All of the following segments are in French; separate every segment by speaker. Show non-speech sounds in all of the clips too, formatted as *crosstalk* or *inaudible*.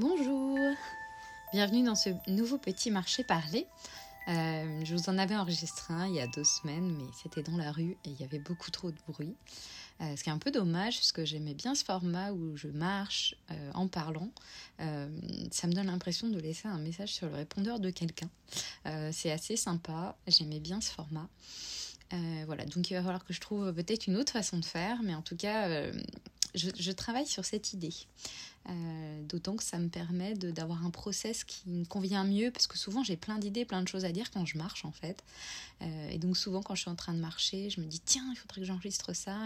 Speaker 1: Bonjour, bienvenue dans ce nouveau petit marché parlé. Euh, je vous en avais enregistré un il y a deux semaines, mais c'était dans la rue et il y avait beaucoup trop de bruit. Euh, ce qui est un peu dommage parce que j'aimais bien ce format où je marche euh, en parlant. ça me donne l'impression de laisser un message sur le répondeur de quelqu'un. c'est assez sympa, j'aimais bien ce format. voilà, donc il va falloir que je trouve peut-être une autre façon de faire, mais en tout cas, je, travaille sur cette idée. Euh, d'autant que ça me permet d'avoir un process qui me convient mieux parce que souvent j'ai plein d'idées, plein de choses à dire quand je marche en fait. Euh, et donc souvent quand je suis en train de marcher, je me dis tiens, il faudrait que j'enregistre ça.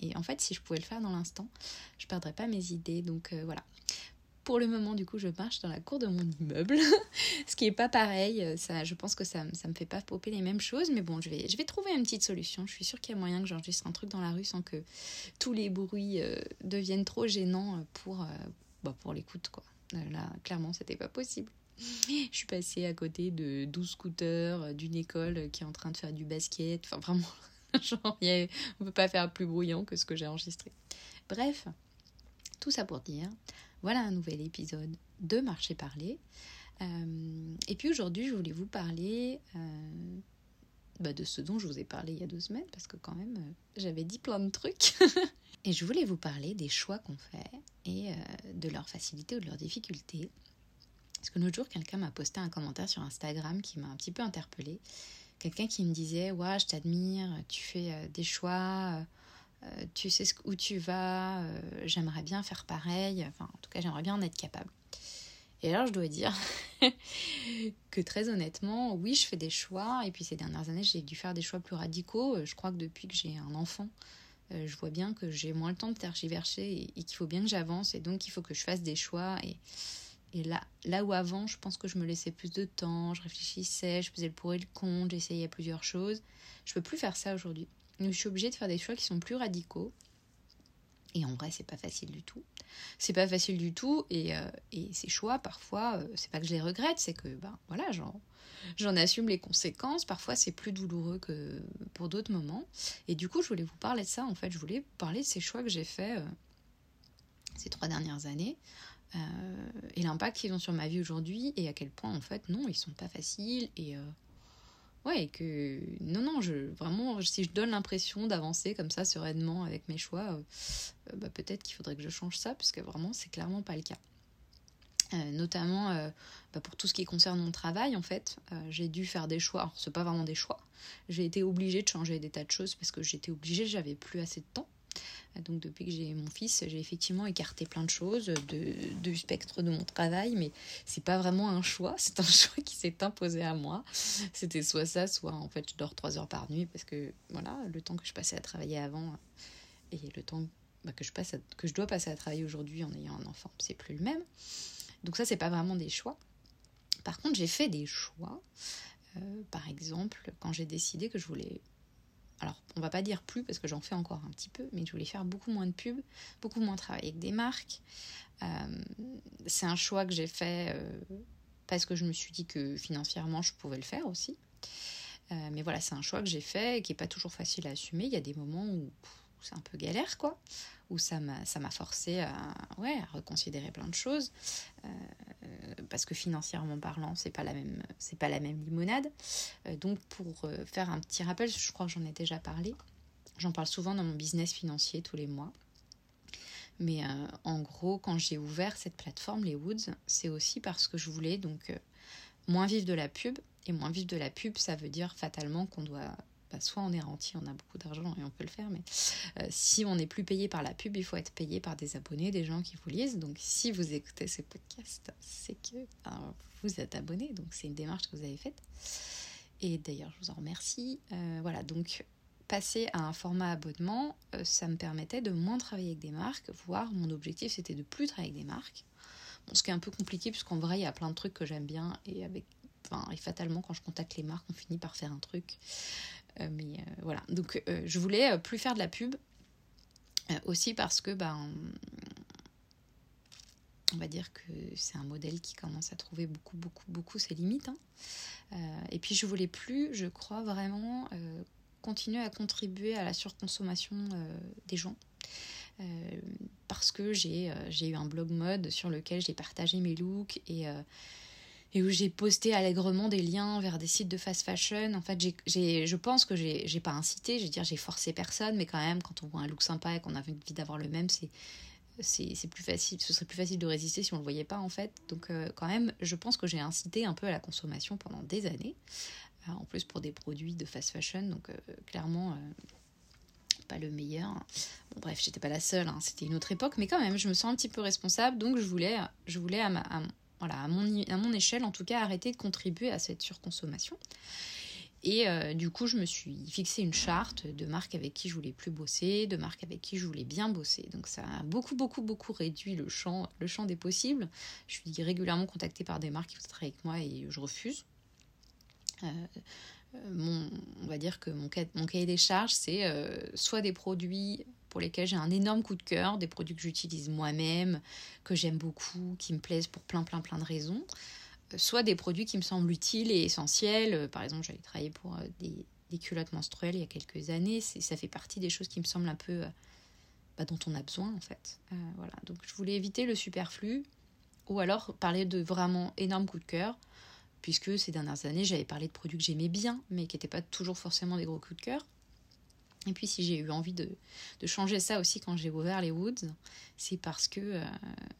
Speaker 1: Et, en fait, si je pouvais le faire dans l'instant, je perdrais pas mes idées. Donc euh, voilà pour le moment, du coup, je marche dans la cour de mon immeuble, *laughs* ce qui est pas pareil. Euh, ça, je pense que ça, ça me fait pas popper les mêmes choses, mais bon, je vais, je vais trouver une petite solution. Je suis sûre qu'il y a moyen que j'enregistre un truc dans la rue sans que tous les bruits euh, deviennent trop gênants pour, euh, bah, pour l'écoute, quoi. là, clairement, c'était pas possible. Je suis passée à côté de 12 scooters, d'une école qui est en train de faire du basket. Enfin, vraiment, *laughs* genre, on peut pas faire plus bruyant que ce que j'ai enregistré. Bref, tout ça pour dire voilà un nouvel épisode de Marché Parler. Euh, et puis aujourd'hui, je voulais vous parler euh, bah, de ce dont je vous ai parlé il y a deux semaines, parce que quand même, euh, j'avais dit plein de trucs. *laughs* et je voulais vous parler des choix qu'on fait et de leur facilité ou de leur difficulté. Parce que l'autre jour, quelqu'un m'a posté un commentaire sur Instagram qui m'a un petit peu interpellée. Quelqu'un qui me disait Ouais, je t'admire, tu fais des choix euh, tu sais où tu vas, euh, j'aimerais bien faire pareil, enfin en tout cas j'aimerais bien en être capable. Et alors je dois dire *laughs* que très honnêtement, oui je fais des choix, et puis ces dernières années j'ai dû faire des choix plus radicaux. Euh, je crois que depuis que j'ai un enfant, je vois bien que j'ai moins le temps de tergiverser et, qu'il faut bien que j'avance, et donc il faut que je fasse des choix. Et, là, là où avant, je pense que je me laissais plus de temps, je réfléchissais, je faisais le pour et le contre, j'essayais plusieurs choses. Je peux plus faire ça aujourd'hui je suis obligée de faire des choix qui sont plus radicaux. Et en vrai, c'est pas facile du tout. C'est pas facile du tout. Et, euh, et ces choix, parfois, euh, c'est pas que je les regrette, c'est que, ben voilà, j'en assume les conséquences. Parfois, c'est plus douloureux que pour d'autres moments. Et du coup, je voulais vous parler de ça, en fait. Je voulais parler de ces choix que j'ai faits euh, ces trois dernières années. et l'impact qu'ils ont sur ma vie aujourd'hui. Et à quel point, en fait, non, ils sont pas faciles. Et ouais, que non, non, je, vraiment, si je donne l'impression d'avancer comme ça sereinement avec mes choix, euh, bah, peut-être qu'il faudrait que je change ça, puisque vraiment, c'est clairement pas le cas. Euh, notamment euh, bah, pour tout ce qui concerne mon travail, en fait, j'ai dû faire des choix. Alors, c'est pas vraiment des choix. J'ai été obligée de changer des tas de choses parce que j'étais obligée, j'avais plus assez de temps. Donc depuis que j'ai mon fils, j'ai effectivement écarté plein de choses de, du spectre de mon travail, mais c'est pas vraiment un choix, *laughs* c'est un choix qui s'est imposé à moi. C'était soit ça, soit en fait je dors trois heures par nuit parce que voilà, le temps que je passais à travailler avant et le temps bah, que, je passe que je dois passer à travailler aujourd'hui en ayant un enfant, c'est plus le même. Donc ça, c'est pas vraiment des choix. Par contre, j'ai fait des choix. Euh, par exemple, quand j'ai décidé que je voulais alors on va pas dire plus parce que j'en fais encore un petit peu, mais je voulais faire beaucoup moins de pubs, beaucoup moins travailler avec des marques. Euh, c'est un choix que j'ai fait euh, parce que je me suis dit que financièrement je pouvais le faire aussi. Euh, mais voilà, c'est un choix que j'ai fait et qui est pas toujours facile à assumer. Il y a des moments où c'est un peu galère, quoi, où ça m'a, ça forcé à, ouais, reconsidérer plein de choses, euh, parce que financièrement parlant, c'est pas la même, c'est pas la même limonade. Euh, donc pour euh, faire un petit rappel, je crois que j'en ai déjà parlé. J'en parle souvent dans mon business financier tous les mois. Mais en gros, quand j'ai ouvert cette plateforme, les Woods, c'est aussi parce que je voulais donc moins vivre de la pub. Et moins vivre de la pub, ça veut dire fatalement qu'on doit bah, soit on est rentier, on a beaucoup d'argent et on peut le faire, mais euh, si on n'est plus payé par la pub, il faut être payé par des abonnés, des gens qui vous lisent. Donc si vous écoutez ces podcasts, c'est que ben, vous êtes abonné, donc c'est une démarche que vous avez faite. Et d'ailleurs, je vous en remercie. Euh, voilà, donc passer à un format abonnement, euh, ça me permettait de moins travailler avec des marques, voire mon objectif c'était de plus travailler avec des marques. Ce qui est un peu compliqué, puisqu'en vrai, il y a plein de trucs que j'aime bien, et avec Enfin, et fatalement, quand je contacte les marques, on finit par faire un truc. Euh, mais euh, voilà. Donc, euh, je voulais plus faire de la pub. aussi parce que, ben, on va dire que c'est un modèle qui commence à trouver beaucoup, beaucoup, beaucoup ses limites. Hein. et puis, je voulais plus, je crois vraiment, continuer à contribuer à la surconsommation des gens. parce que j'ai eu un blog mode sur lequel j'ai partagé mes looks et et où j'ai posté allègrement des liens vers des sites de fast fashion. En fait, j'ai, je pense que j'ai, pas incité, je dire, j'ai forcé personne, mais quand même, quand on voit un look sympa et qu'on a envie d'avoir le même, c'est, c'est, plus facile, ce serait plus facile de résister si on le voyait pas, en fait. Donc, euh, quand même, je pense que j'ai incité un peu à la consommation pendant des années, euh, en plus pour des produits de fast fashion, donc euh, clairement. pas le meilleur. Bon, bref, j'étais pas la seule, hein, c'était une autre époque, mais quand même, je me sens un petit peu responsable, donc je voulais, je voulais à, ma, voilà, à mon, à mon échelle en tout cas, arrêter de contribuer à cette surconsommation. Et euh, du coup, je me suis fixé une charte de marques avec qui je voulais plus bosser, de marques avec qui je voulais bien bosser. Donc ça a beaucoup, beaucoup, beaucoup réduit le champ, le champ des possibles. Je suis régulièrement contactée par des marques qui voudraient travailler avec moi et je refuse. Euh, euh, on va dire que mon, mon cahier des charges, c'est soit des produits pour lesquels j'ai un énorme coup de cœur, des produits que j'utilise moi-même, que j'aime beaucoup, qui me plaisent pour plein plein plein de raisons, euh, soit des produits qui me semblent utiles et essentiels. Euh, par exemple, j'avais travaillé pour euh, des, culottes menstruelles il y a quelques années. Ça fait partie des choses qui me semblent un peu bah, dont on a besoin en fait. voilà. Donc je voulais éviter le superflu ou alors parler de vraiment énormes coups de cœur puisque ces dernières années j'avais parlé de produits que j'aimais bien mais qui n'étaient pas toujours forcément des gros coups de cœur. Et puis si j'ai eu envie de, changer ça aussi quand j'ai ouvert les Woods, c'est parce que euh,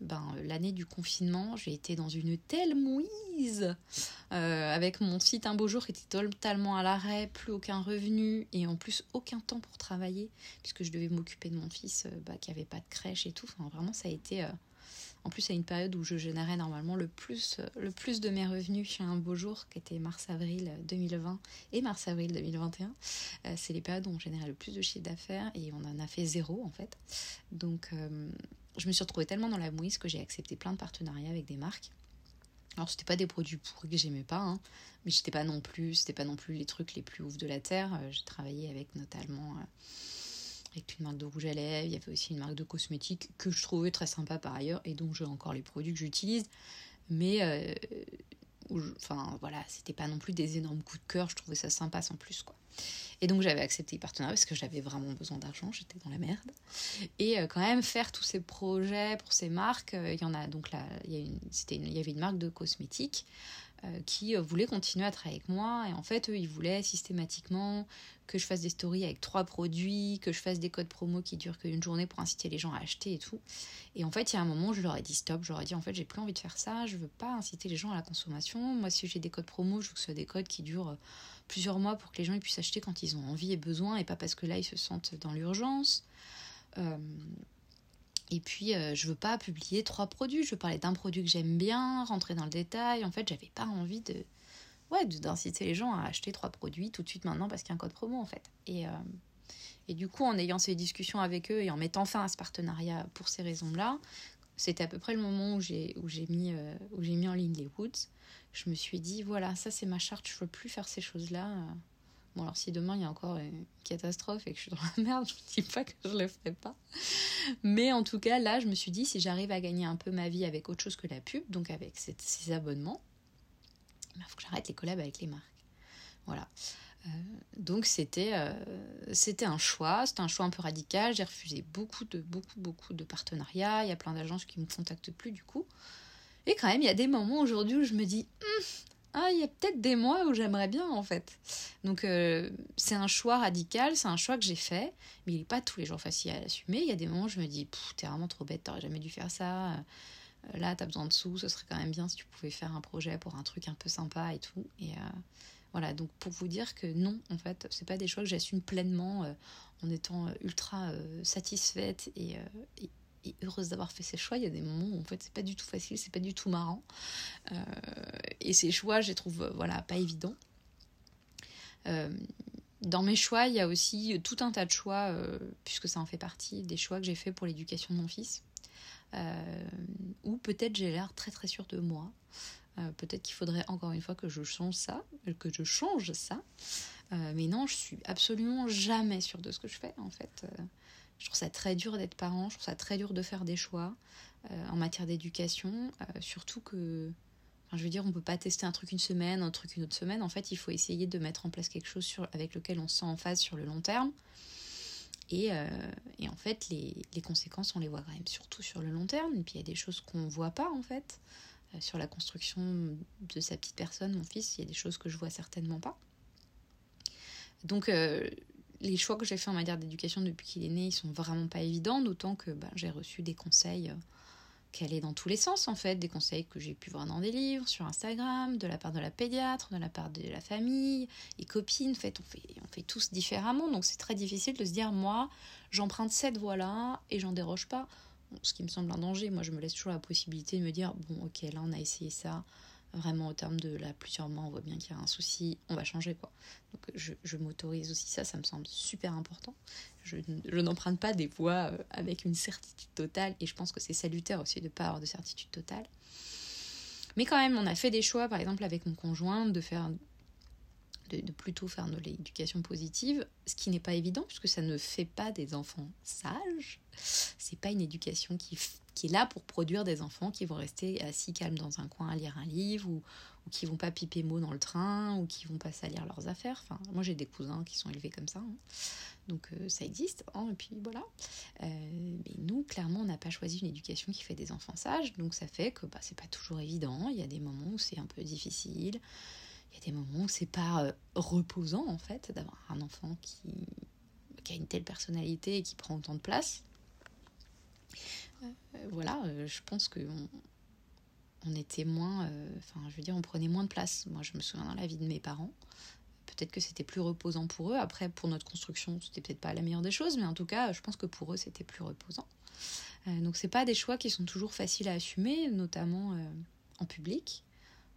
Speaker 1: ben, l'année du confinement, j'ai été dans une telle mouise euh, avec mon site un beau jour qui était totalement à l'arrêt, plus aucun revenu et en plus aucun temps pour travailler puisque je devais m'occuper de mon fils euh, bah, qui avait pas de crèche et tout. Vraiment ça a été en plus, à une période où je générais normalement le plus, euh, le plus de mes revenus chez un beau jour, qui était mars-avril 2020 et mars-avril 2021. Euh, c'est les périodes où on générait le plus de chiffre d'affaires et on en a fait zéro en fait. Donc, euh, je me suis retrouvée tellement dans la mouise que j'ai accepté plein de partenariats avec des marques. Alors c'était pas des produits pourris que j'aimais pas, hein, mais j'étais pas non plus, c'était pas non plus les trucs les plus ouf de la terre. j'ai travaillé avec notamment avec une marque de rouge à lèvres, il y avait aussi une marque de cosmétiques que je trouvais très sympa par ailleurs et dont j'ai encore les produits que j'utilise. Mais euh, enfin voilà, c'était pas non plus des énormes coups de cœur, je trouvais ça sympa sans plus quoi. Et donc j'avais accepté les partenariats parce que j'avais vraiment besoin d'argent, j'étais dans la merde. Et euh, quand même faire tous ces projets pour ces marques, euh, il y en a donc là, y avait une marque de cosmétiques qui voulait continuer à travailler avec moi. Et en fait, eux, ils voulaient systématiquement que je fasse des stories avec trois produits, que je fasse des codes promo qui durent qu'une journée pour inciter les gens à acheter et tout. Et en fait, il y a un moment je leur ai dit stop, je leur ai dit en fait, j'ai plus envie de faire ça, je veux pas inciter les gens à la consommation. Moi, si j'ai des codes promo, je veux que ce soit des codes qui durent plusieurs mois pour que les gens puissent acheter quand ils ont envie et besoin et pas parce que là, ils se sentent dans l'urgence. Euh, et puis, euh, je veux pas publier trois produits. Je veux parler d'un produit que j'aime bien, rentrer dans le détail. En fait, j'avais pas envie de, ouais, d'inciter les gens à acheter trois produits tout de suite maintenant parce qu'il y a un code promo en fait. Et, euh, et du coup, en ayant ces discussions avec eux et en mettant fin à ce partenariat pour ces raisons-là, c'était à peu près le moment où j'ai où j'ai mis euh, où j'ai mis en ligne les Woods. Je me suis dit voilà, ça c'est ma charte, je veux plus faire ces choses-là. Bon alors si demain il y a encore une catastrophe et que je suis dans la merde, je ne dis pas que je le ferai pas. Mais en tout cas là, je me suis dit si j'arrive à gagner un peu ma vie avec autre chose que la pub, donc avec ces abonnements, il faut que j'arrête les collabs avec les marques. Voilà. Euh, donc c'était euh, c'était un choix, c'était un choix un peu radical. J'ai refusé beaucoup de beaucoup beaucoup de partenariats. Il y a plein d'agences qui me contactent plus du coup. Et quand même, il y a des moments aujourd'hui où je me dis, hum, ah, il y a peut-être des mois où j'aimerais bien en fait. Donc euh, c'est un choix radical, c'est un choix que j'ai fait, mais il n'est pas tous les jours facile à assumer. Il y a des moments où je me dis, t'es vraiment trop bête, t'aurais jamais dû faire ça là, tu as besoin de sous, ce serait quand même bien si tu pouvais faire un projet pour un truc un peu sympa et tout. Et euh, voilà, donc pour vous dire que non, en fait, c'est pas des choix que j'assume pleinement euh, en étant euh, ultra satisfaite et, heureuse d'avoir fait ces choix. Il y a des moments où en fait c'est pas du tout facile, c'est pas du tout marrant. et ces choix, je les trouve voilà, pas évidents. dans mes choix, il y a aussi tout un tas de choix, puisque ça en fait partie, des choix que j'ai fait pour l'éducation de mon fils. Euh, ou peut-être j'ai l'air très très sûr de moi. Euh, peut-être qu'il faudrait encore une fois que je change ça, que je change ça. Euh, mais non, je suis absolument jamais sûre de ce que je fais en fait. Je trouve ça très dur d'être parent, je trouve ça très dur de faire des choix en matière d'éducation, surtout que je veux dire, on peut pas tester un truc une semaine, un truc une autre semaine. En fait, il faut essayer de mettre en place quelque chose sur, avec lequel on se sent en phase sur le long terme. Et, en fait, les, les, conséquences, on les voit quand même surtout sur le long terme. Et puis il y a des choses qu'on ne voit pas en fait. sur la construction de sa petite personne, mon fils, il y a des choses que je vois certainement pas. Donc les choix que j'ai fait en matière d'éducation depuis qu'il est né, ils sont vraiment pas évidents, d'autant que bah, j'ai reçu des conseils qui allaient dans tous les sens en fait, des conseils que j'ai pu voir dans des livres, sur Instagram, de la part de la pédiatre, de la part de la famille, et copines, en fait, on fait tous différemment, donc c'est très difficile de se dire, moi, j'emprunte cette voie-là et j'en déroge pas. ce qui me semble un danger, moi je me laisse toujours la possibilité de me dire, bon ok, là on a essayé ça, vraiment au terme de là plusieurs mois, on voit bien qu'il y a un souci, on va changer quoi. Donc je, m'autorise aussi ça, ça me semble super important. Je, n'emprunte pas des voies euh, avec une certitude totale et je pense que c'est salutaire aussi de ne pas avoir de certitude totale. Mais quand même, on a fait des choix, par exemple avec mon conjoint, de faire de, plutôt faire de l'éducation positive, ce qui n'est pas évident puisque ça ne fait pas des enfants sages. C'est pas une éducation qui, qui, est là pour produire des enfants qui vont rester assis calmes dans un coin à lire un livre ou, ou qui vont pas piper mot dans le train ou qui vont pas salir leurs affaires. Enfin, moi j'ai des cousins qui sont élevés comme ça. Hein. Donc euh, ça existe, hein, et puis voilà. Euh, mais nous, clairement, on n'a pas choisi une éducation qui fait des enfants sages, donc ça fait que bah, c'est pas toujours évident. Il y a des moments où c'est un peu difficile il y a des moments où c'est pas euh, reposant en fait d'avoir un enfant qui, qui, a une telle personnalité et qui prend autant de place. Euh, voilà, euh, je pense que on, était moins, enfin je veux dire, on prenait moins de place. Moi je me souviens dans la vie de mes parents. Peut-être que c'était plus reposant pour eux. Après, pour notre construction, c'était peut-être pas la meilleure des choses, mais en tout cas, je pense que pour eux, c'était plus reposant. donc, c'est pas des choix qui sont toujours faciles à assumer, notamment en public.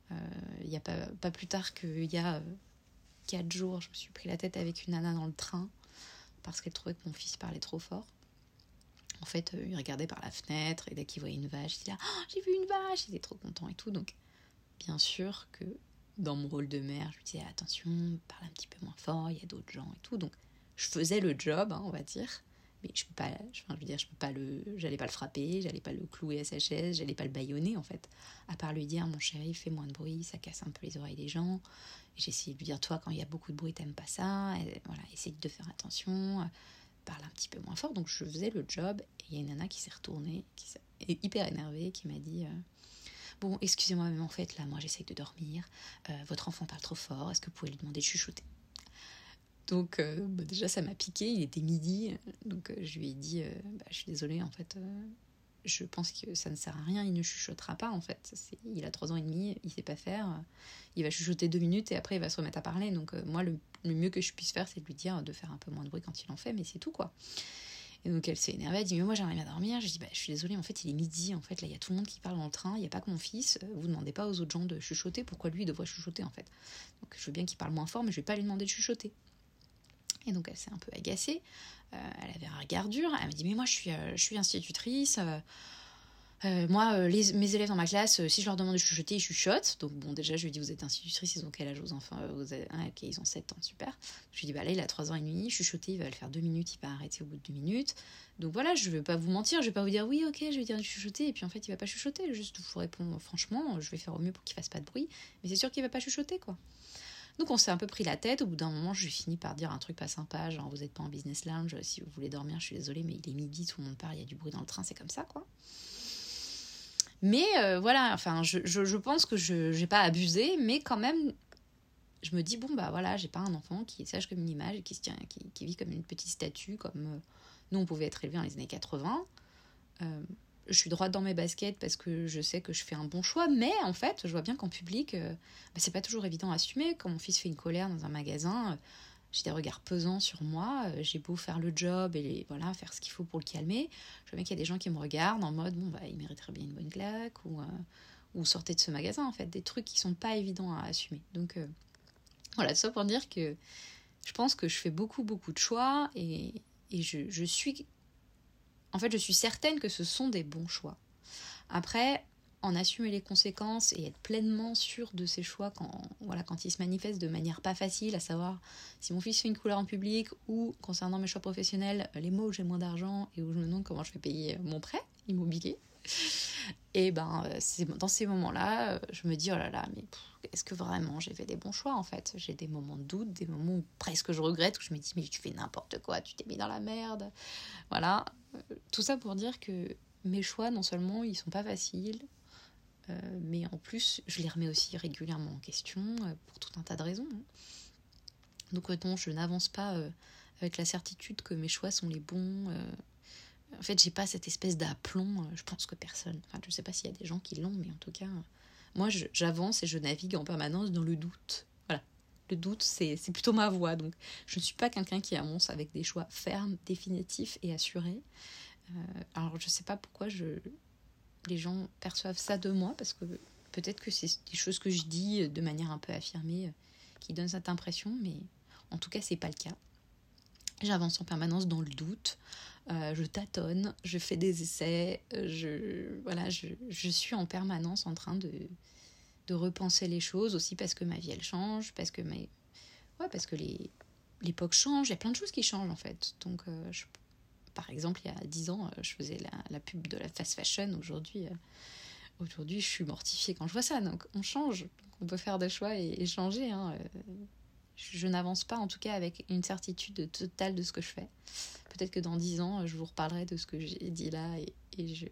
Speaker 1: Il euh, n'y a pas, pas, plus tard qu'il y a 4 euh, jours, je me suis pris la tête avec une nana dans le train parce qu'elle trouvait que mon fils parlait trop fort. En fait, euh, il regardait par la fenêtre et dès qu'il voyait une vache, il disait ah, J'ai vu une vache Il était trop content et tout. Donc, bien sûr que dans mon rôle de mère, je lui disais Attention, parle un petit peu moins fort, il y a d'autres gens et tout. Donc, je faisais le job, hein, on va dire mais je peux pas je veux dire je peux pas le j'allais pas le frapper j'allais pas le clouer à sa chaise j'allais pas le baïonner en fait à part lui dire mon chéri fais moins de bruit ça casse un peu les oreilles des gens j'ai essayé de lui dire toi quand il y a beaucoup de bruit t'aimes pas ça voilà essaye de faire attention parle un petit peu moins fort donc je faisais le job et il y a une nana qui s'est retournée qui est hyper énervée qui m'a dit euh, Bon, excusez-moi, mais en fait, là, moi, j'essaye de dormir. Euh, votre enfant parle trop fort. Est-ce que vous pouvez lui demander de chuchoter? Donc euh, bah, déjà ça m'a piqué, il était midi, donc euh, je lui ai dit, euh, bah, je suis désolée en fait, je pense que ça ne sert à rien, il ne chuchotera pas en fait. Il a trois ans et demi, il sait pas faire, il va chuchoter deux minutes et après il va se remettre à parler. Donc moi le, mieux que je puisse faire c'est de lui dire de faire un peu moins de bruit quand il en fait, mais c'est tout quoi. Et donc elle s'est énervée, elle dit mais moi j'arrive à dormir. Je dis bah je suis désolée en fait il est midi en fait là il y a tout le monde qui parle dans le train, il n'y a pas que mon fils. Vous demandez pas aux autres gens de chuchoter, pourquoi lui il devrait chuchoter en fait. Donc je veux bien qu'il parle moins fort mais je vais pas lui demander de chuchoter. Et donc elle s'est un peu agacée. Euh, elle avait un regard dur. Elle m'a dit Mais moi, je suis, euh, institutrice. Euh, moi, mes élèves dans ma classe, si je leur demande de chuchoter, ils chuchotent. Donc, bon, déjà, je lui dis Vous êtes institutrice, ils ont quel âge aux enfants Ok, ils ont 7 ans, super. Je lui dis Bah là, il a 3 ans et demi, chuchoter, il va le faire 2 minutes, il va arrêter au bout de 2 minutes. Donc voilà, je ne vais pas vous mentir, je ne vais pas vous dire Oui, ok, je vais dire de chuchoter, et puis en fait, il va pas chuchoter. Je vous réponds franchement, je vais faire au mieux pour qu'il fasse pas de bruit. Mais c'est sûr qu'il va pas chuchoter, quoi. Donc on s'est un peu pris la tête. Au bout d'un moment, je fini par dire un truc pas sympa, genre vous n'êtes pas en business lounge, si vous voulez dormir, je suis désolée, mais il est midi, tout le monde part, il y a du bruit dans le train, c'est comme ça, quoi. Mais euh, voilà, enfin, je, pense que je n'ai pas abusé, mais quand même, je me dis, bon, bah voilà, j'ai pas un enfant qui est sage comme une image et qui, se tient, qui, vit comme une petite statue, comme euh, nous, on pouvait être élevés dans les années 80 je suis droite dans mes baskets parce que je sais que je fais un bon choix, mais en fait, je vois bien qu'en public, euh, bah, c'est pas toujours évident à assumer. Quand mon fils fait une colère dans un magasin, euh, j'ai des regards pesants sur moi, euh, j'ai beau faire le job et voilà, faire ce qu'il faut pour le calmer. Je vois bien qu'il y a des gens qui me regardent en mode, bon, bah, il mériterait bien une bonne claque ou, ou sortez de ce magasin, en fait, des trucs qui sont pas évidents à assumer. Donc, voilà, ça pour dire que je pense que je fais beaucoup, beaucoup de choix et, et je, je suis en fait, je suis certaine que ce sont des bons choix. Après, en assumer les conséquences et être pleinement sûr de ses choix quand, voilà, quand ils se manifestent de manière pas facile, à savoir si mon fils fait une couleur en public ou concernant mes choix professionnels, les mots où j'ai moins d'argent et où je me demande comment je vais payer mon prêt. immobilier. *laughs* Et ben, c'est dans ces moments-là, je me dis, oh là là, mais est-ce que vraiment j'ai fait des bons choix en fait? J'ai des moments de doute, des moments où presque je regrette, où je me dis, mais tu fais n'importe quoi, tu t'es mis dans la merde. Voilà. Tout ça pour dire que mes choix, non seulement ils sont pas faciles, euh, mais en plus, je les remets aussi régulièrement en question euh, pour tout un tas de raisons. Hein. Donc, je n'avance pas euh, avec la certitude que mes choix sont les bons. en fait, j'ai pas cette espèce d'aplomb. je pense que personne. Enfin, je sais pas s'il y a des gens qui l'ont, mais en tout cas, moi, j'avance et je navigue en permanence dans le doute. Doute, c'est plutôt ma voie. Donc, je ne suis pas quelqu'un qui avance avec des choix fermes, définitifs et assurés. alors, je sais pas pourquoi je, les gens perçoivent ça de moi, parce que peut-être que c'est des choses que je dis de manière un peu affirmée euh, qui donnent cette impression, mais en tout cas, c'est pas le cas. J'avance en permanence dans le doute, euh, je tâtonne, je fais des essais, euh, je, voilà, je, suis en permanence en train de, de repenser les choses aussi parce que ma vie elle change, parce que mes, ouais, parce que les l'époque change, il y a plein de choses qui changent en fait. Donc je par exemple, il y a 10 ans, euh, je faisais la, pub de la fast fashion. Aujourd'hui, euh, aujourd'hui, je suis mortifiée quand je vois ça. Donc, on change. on peut faire des choix et, changer. Hein. Euh, je, n'avance pas, en tout cas, avec une certitude totale de ce que je fais. Peut-être que dans 10 ans, je vous reparlerai de ce que j'ai dit là et,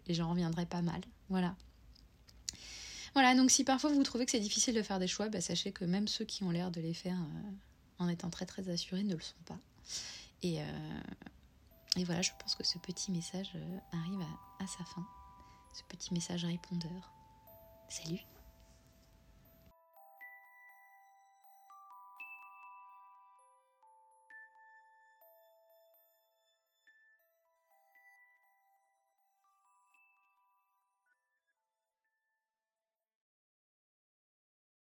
Speaker 1: j'en reviendrai pas mal. Voilà. Voilà, donc si parfois vous trouvez que c'est difficile de faire des choix, bah, sachez que même ceux qui ont l'air de les faire en étant très très assurés ne le sont pas. Et, et voilà, je pense que ce petit message euh, arrive à sa fin. Ce petit message répondeur. Salut